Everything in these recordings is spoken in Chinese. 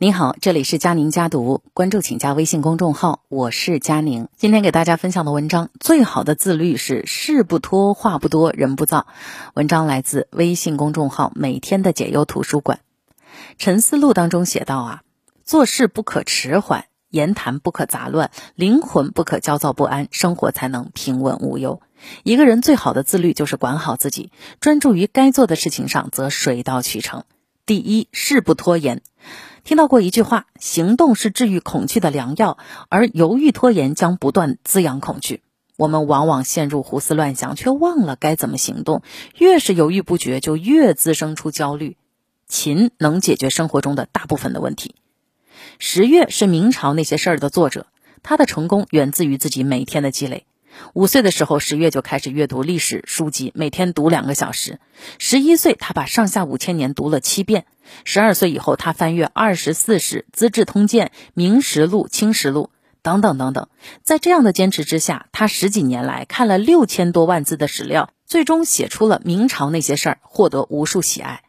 您好，这里是佳宁家读，关注请加微信公众号，我是佳宁。今天给大家分享的文章，最好的自律是事不拖，话不多，人不躁。文章来自微信公众号每天的解忧图书馆。沉思录当中写道啊，做事不可迟缓，言谈不可杂乱，灵魂不可焦躁不安，生活才能平稳无忧。一个人最好的自律就是管好自己，专注于该做的事情上，则水到渠成。第一，事不拖延。听到过一句话：行动是治愈恐惧的良药，而犹豫拖延将不断滋养恐惧。我们往往陷入胡思乱想，却忘了该怎么行动。越是犹豫不决，就越滋生出焦虑。勤能解决生活中的大部分的问题。十月是明朝那些事儿的作者，他的成功源自于自己每天的积累。五岁的时候，十月就开始阅读历史书籍，每天读两个小时。十一岁，他把上下五千年读了七遍。十二岁以后，他翻阅《二十四史》《资治通鉴》《明实录》《清实录》等等等等。在这样的坚持之下，他十几年来看了六千多万字的史料，最终写出了明朝那些事儿，获得无数喜爱。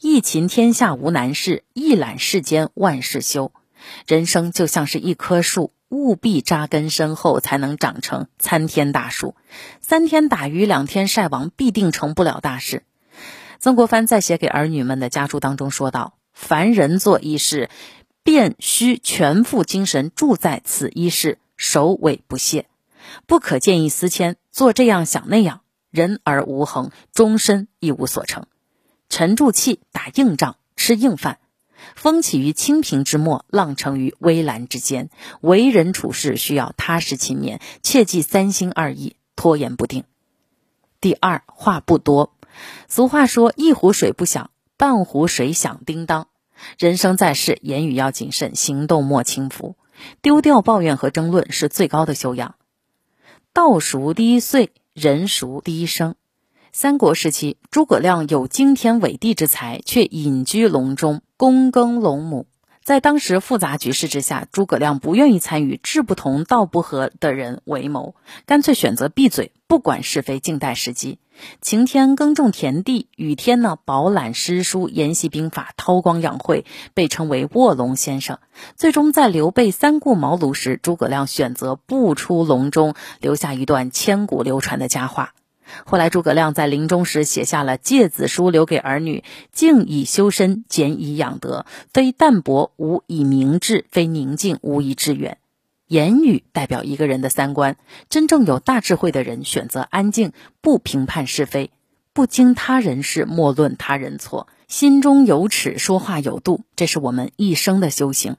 一勤天下无难事，一懒世间万事休。人生就像是一棵树。务必扎根深厚，才能长成参天大树。三天打鱼两天晒网，必定成不了大事。曾国藩在写给儿女们的家书当中说道：“凡人做一事，便须全副精神注在此一事，首尾不懈，不可见异思迁，做这样想那样，人而无恒，终身一无所成。沉住气，打硬仗，吃硬饭。”风起于清平之末，浪成于微澜之间。为人处事需要踏实勤勉，切忌三心二意、拖延不定。第二，话不多。俗话说：“一壶水不响，半壶水响叮当。”人生在世，言语要谨慎，行动莫轻浮。丢掉抱怨和争论是最高的修养。道熟第一岁，人熟第一生。三国时期，诸葛亮有惊天伟地之才，却隐居隆中，躬耕龙母。在当时复杂局势之下，诸葛亮不愿意参与志不同道不合的人为谋，干脆选择闭嘴，不管是非，静待时机。晴天耕种田地，雨天呢饱览诗书，研习兵法，韬光养晦，被称为卧龙先生。最终在刘备三顾茅庐时，诸葛亮选择不出隆中，留下一段千古流传的佳话。后来，诸葛亮在临终时写下了诫子书，留给儿女：静以修身，俭以养德。非淡泊无以明志，非宁静无以致远。言语代表一个人的三观。真正有大智慧的人，选择安静，不评判是非，不经他人事，莫论他人错，心中有尺，说话有度。这是我们一生的修行。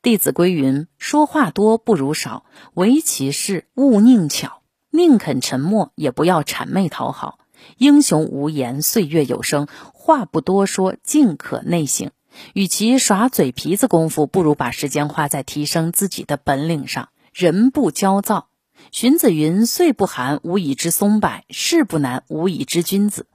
弟子规云：说话多不如少，唯其事，勿佞巧。宁肯沉默，也不要谄媚讨好。英雄无言，岁月有声。话不多说，尽可内省。与其耍嘴皮子功夫，不如把时间花在提升自己的本领上。人不焦躁。荀子云：“岁不寒，无以知松柏；事不难，无以知君子。”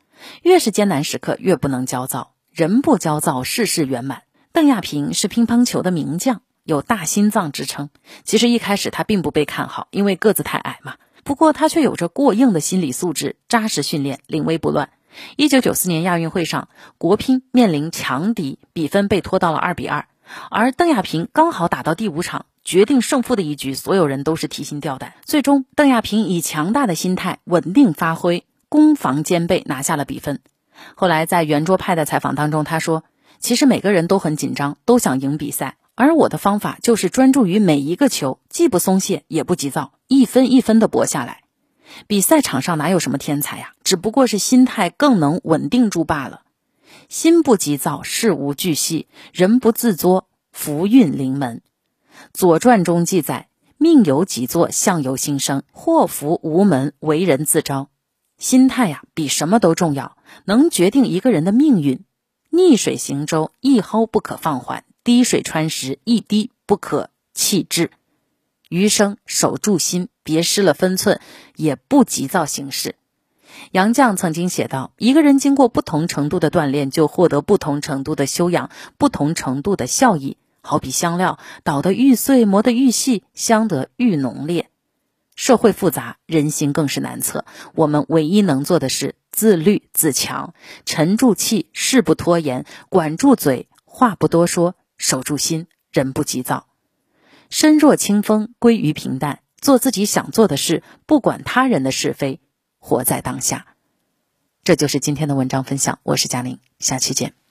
越是艰难时刻，越不能焦躁。人不焦躁，事事圆满。邓亚萍是乒乓球的名将，有大心脏之称。其实一开始他并不被看好，因为个子太矮嘛。不过他却有着过硬的心理素质，扎实训练，临危不乱。一九九四年亚运会上，国乒面临强敌，比分被拖到了二比二，而邓亚萍刚好打到第五场，决定胜负的一局，所有人都是提心吊胆。最终，邓亚萍以强大的心态，稳定发挥，攻防兼备，拿下了比分。后来在圆桌派的采访当中，他说：“其实每个人都很紧张，都想赢比赛。”而我的方法就是专注于每一个球，既不松懈，也不急躁，一分一分的搏下来。比赛场上哪有什么天才呀？只不过是心态更能稳定住罢了。心不急躁，事无巨细；人不自作，福运临门。《左传》中记载：“命由己作，相由心生。祸福无门，为人自招。”心态呀，比什么都重要，能决定一个人的命运。逆水行舟，一毫不可放缓。滴水穿石，一滴不可弃置。余生守住心，别失了分寸，也不急躁行事。杨绛曾经写道：“一个人经过不同程度的锻炼，就获得不同程度的修养，不同程度的效益。好比香料，捣得愈碎，磨得愈细，香得愈浓烈。社会复杂，人心更是难测。我们唯一能做的是自律自强，沉住气，事不拖延，管住嘴，话不多说。”守住心，人不急躁。身若清风，归于平淡，做自己想做的事，不管他人的是非，活在当下。这就是今天的文章分享，我是佳宁，下期见。